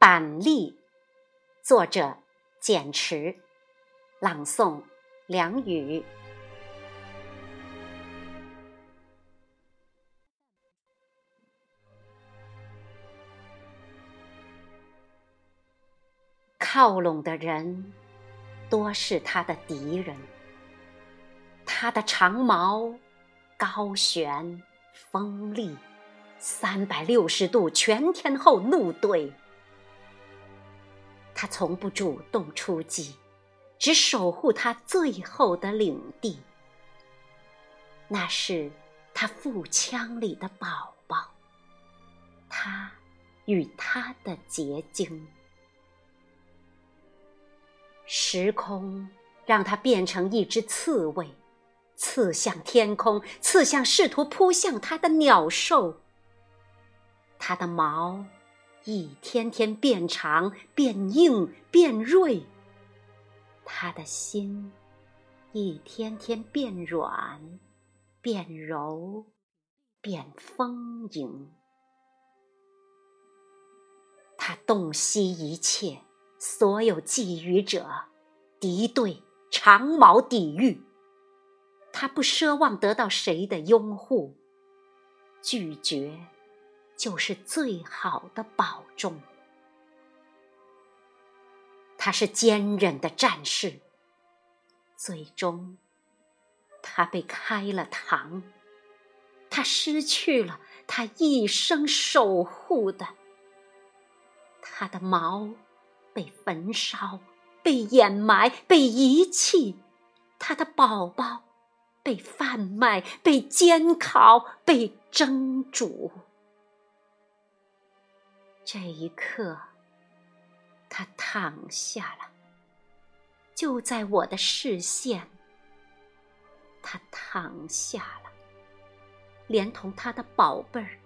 板栗，作者简池，朗诵梁宇。靠拢的人，多是他的敌人。他的长矛高悬锋利，三百六十度全天候怒对。他从不主动出击，只守护他最后的领地。那是他腹腔里的宝宝，他与他的结晶。时空让他变成一只刺猬，刺向天空，刺向试图扑向他的鸟兽。他的毛一天天变长、变硬、变锐，他的心一天天变软、变柔、变丰盈。他洞悉一切。所有觊觎者，敌对长矛抵御，他不奢望得到谁的拥护，拒绝就是最好的保重。他是坚韧的战士，最终他被开了膛，他失去了他一生守护的，他的毛。被焚烧，被掩埋，被遗弃，他的宝宝被贩卖，被煎烤，被蒸煮。这一刻，他躺下了，就在我的视线。他躺下了，连同他的宝贝儿，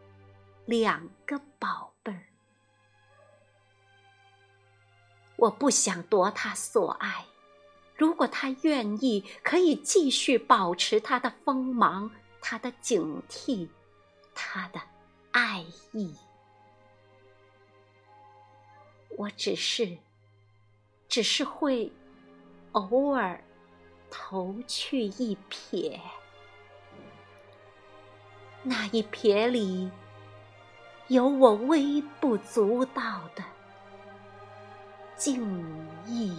两个宝贝儿。我不想夺他所爱，如果他愿意，可以继续保持他的锋芒、他的警惕、他的爱意。我只是，只是会偶尔投去一瞥，那一瞥里有我微不足道的。敬意。